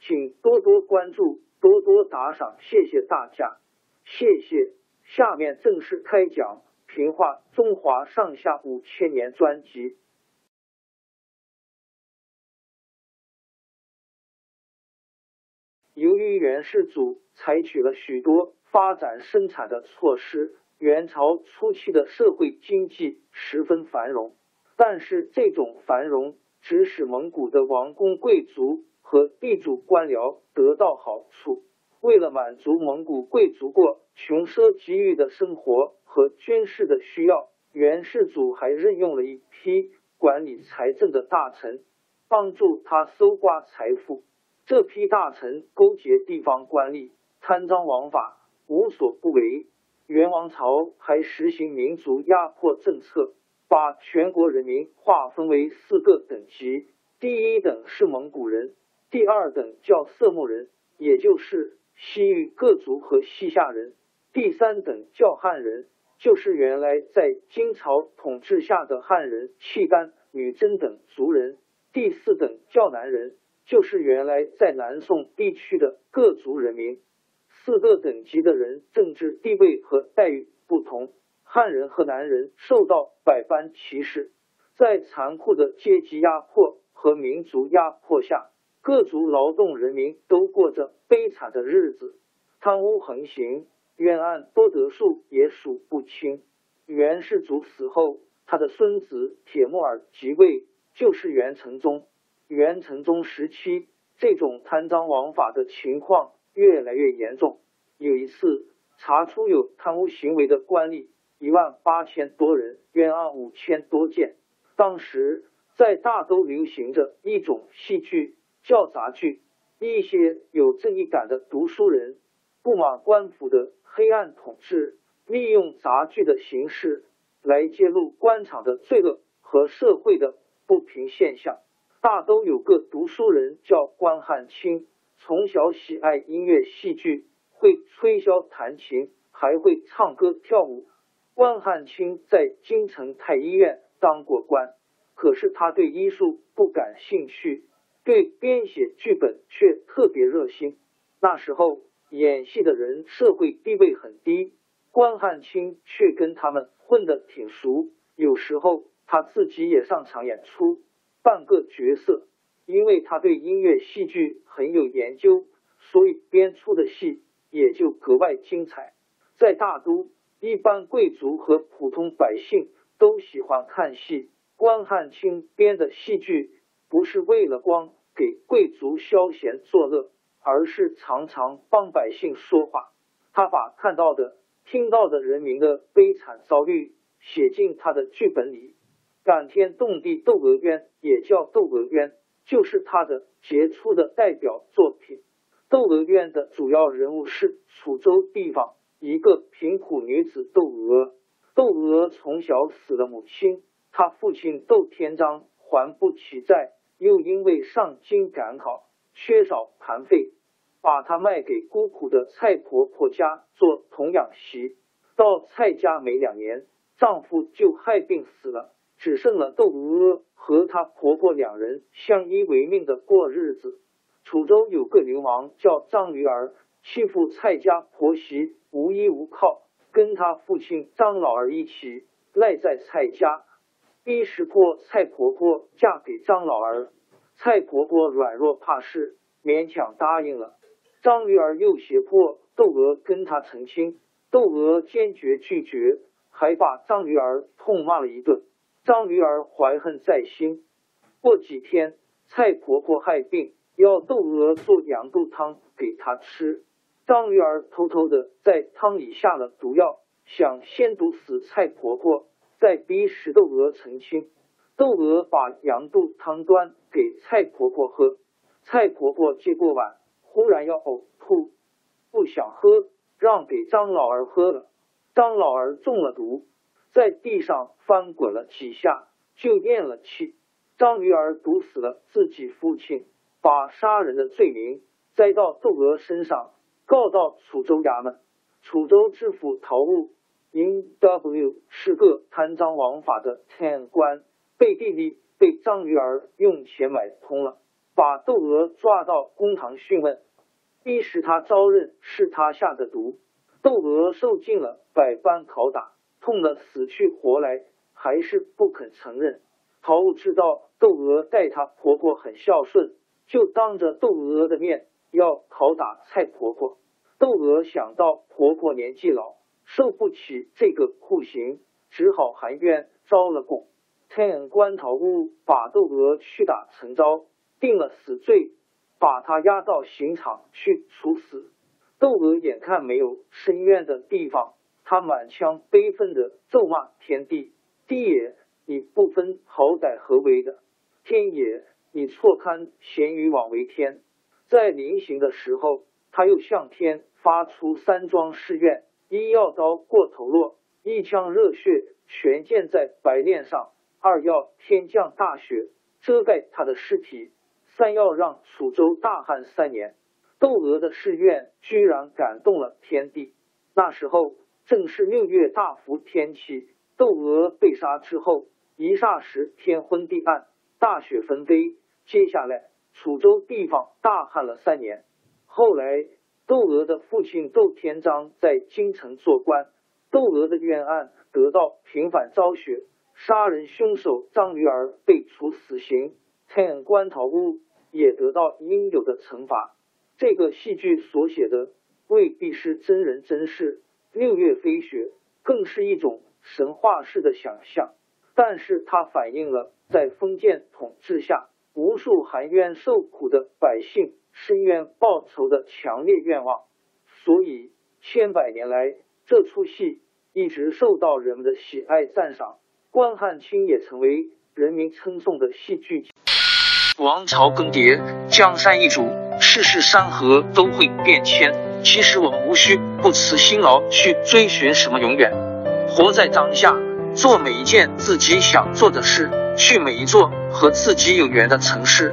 请多多关注，多多打赏，谢谢大家，谢谢。下面正式开讲《评话中华上下五千年》专辑。由于元世祖采取了许多发展生产的措施，元朝初期的社会经济十分繁荣。但是这种繁荣只使蒙古的王公贵族。和地主官僚得到好处。为了满足蒙古贵族过穷奢极欲的生活和军事的需要，元世祖还任用了一批管理财政的大臣，帮助他搜刮财富。这批大臣勾结地方官吏，贪赃枉法，无所不为。元王朝还实行民族压迫政策，把全国人民划分为四个等级，第一等是蒙古人。第二等叫色目人，也就是西域各族和西夏人；第三等叫汉人，就是原来在金朝统治下的汉人、契丹、女真等族人；第四等叫南人，就是原来在南宋地区的各族人民。四个等级的人政治地位和待遇不同，汉人和南人受到百般歧视，在残酷的阶级压迫和民族压迫下。各族劳动人民都过着悲惨的日子，贪污横行，冤案多得数也数不清。元世祖死后，他的孙子铁木儿即位，就是元成宗。元成宗时期，这种贪赃枉法的情况越来越严重。有一次，查出有贪污行为的官吏一万八千多人，冤案五千多件。当时在大都流行着一种戏剧。叫杂剧，一些有正义感的读书人不满官府的黑暗统治，利用杂剧的形式来揭露官场的罪恶和社会的不平现象。大都有个读书人叫关汉卿，从小喜爱音乐戏剧，会吹箫弹琴，还会唱歌跳舞。关汉卿在京城太医院当过官，可是他对医术不感兴趣。对编写剧本却特别热心。那时候演戏的人社会地位很低，关汉卿却跟他们混得挺熟。有时候他自己也上场演出，扮个角色。因为他对音乐戏剧很有研究，所以编出的戏也就格外精彩。在大都，一般贵族和普通百姓都喜欢看戏。关汉卿编的戏剧。不是为了光给贵族消闲作乐，而是常常帮百姓说话。他把看到的、听到的人民的悲惨遭遇写进他的剧本里。感天动地窦娥冤也叫窦娥冤，就是他的杰出的代表作品。窦娥冤的主要人物是楚州地方一个贫苦女子窦娥。窦娥从小死了母亲，她父亲窦天章还不起债。又因为上京赶考，缺少盘费，把她卖给孤苦的蔡婆婆家做童养媳。到蔡家没两年，丈夫就害病死了，只剩了窦娥和她婆婆两人相依为命的过日子。楚州有个流氓叫张驴儿，欺负蔡家婆媳无依无靠，跟他父亲张老儿一起赖在蔡家，逼识破蔡婆婆嫁给张老儿。蔡婆婆软弱怕事，勉强答应了。张驴儿又胁迫窦娥跟他成亲。窦娥坚决拒绝，还把张驴儿痛骂了一顿。张驴儿怀恨在心。过几天，蔡婆婆害病，要窦娥做羊肚汤给她吃。张驴儿偷偷的在汤里下了毒药，想先毒死蔡婆婆，再逼使窦娥成亲。窦娥把羊肚汤端给蔡婆婆喝，蔡婆婆接过碗，忽然要呕吐，不想喝。让给张老儿喝了，张老儿中了毒，在地上翻滚了几下，就咽了气。张驴儿毒死了自己父亲，把杀人的罪名栽到窦娥身上，告到楚州衙门。楚州知府陶务因 W 是个贪赃枉法的贪官，背地里被张驴儿用钱买通了，把窦娥抓到公堂讯问。逼使他招认是他下的毒，窦娥受尽了百般拷打，痛得死去活来，还是不肯承认。陶武知道窦娥待她婆婆很孝顺，就当着窦娥的面要拷打蔡婆婆。窦娥想到婆婆年纪老，受不起这个酷刑，只好含冤招了供。天官桃屋把窦娥屈打成招，定了死罪。把他押到刑场去处死。窦娥眼看没有伸冤的地方，他满腔悲愤的咒骂天地：“地也，你不分好歹何为的；天也，你错勘咸鱼枉为天。”在临刑的时候，他又向天发出三桩誓愿：一要刀过头落，一腔热血全溅在白练上；二要天降大雪遮盖他的尸体。三要让楚州大旱三年，窦娥的誓愿居然感动了天地。那时候正是六月大伏天气，窦娥被杀之后，一霎时天昏地暗，大雪纷飞。接下来楚州地方大旱了三年。后来窦娥的父亲窦天章在京城做官，窦娥的冤案得到平反昭雪，杀人凶手张驴儿被处死刑，天官逃屋。也得到应有的惩罚。这个戏剧所写的未必是真人真事，六月飞雪更是一种神话式的想象。但是它反映了在封建统治下，无数含冤受苦的百姓伸冤报仇的强烈愿望。所以千百年来，这出戏一直受到人们的喜爱赞赏。关汉卿也成为人民称颂的戏剧。王朝更迭，江山易主，世事山河都会变迁。其实我们无需不辞辛劳去追寻什么永远，活在当下，做每一件自己想做的事，去每一座和自己有缘的城市，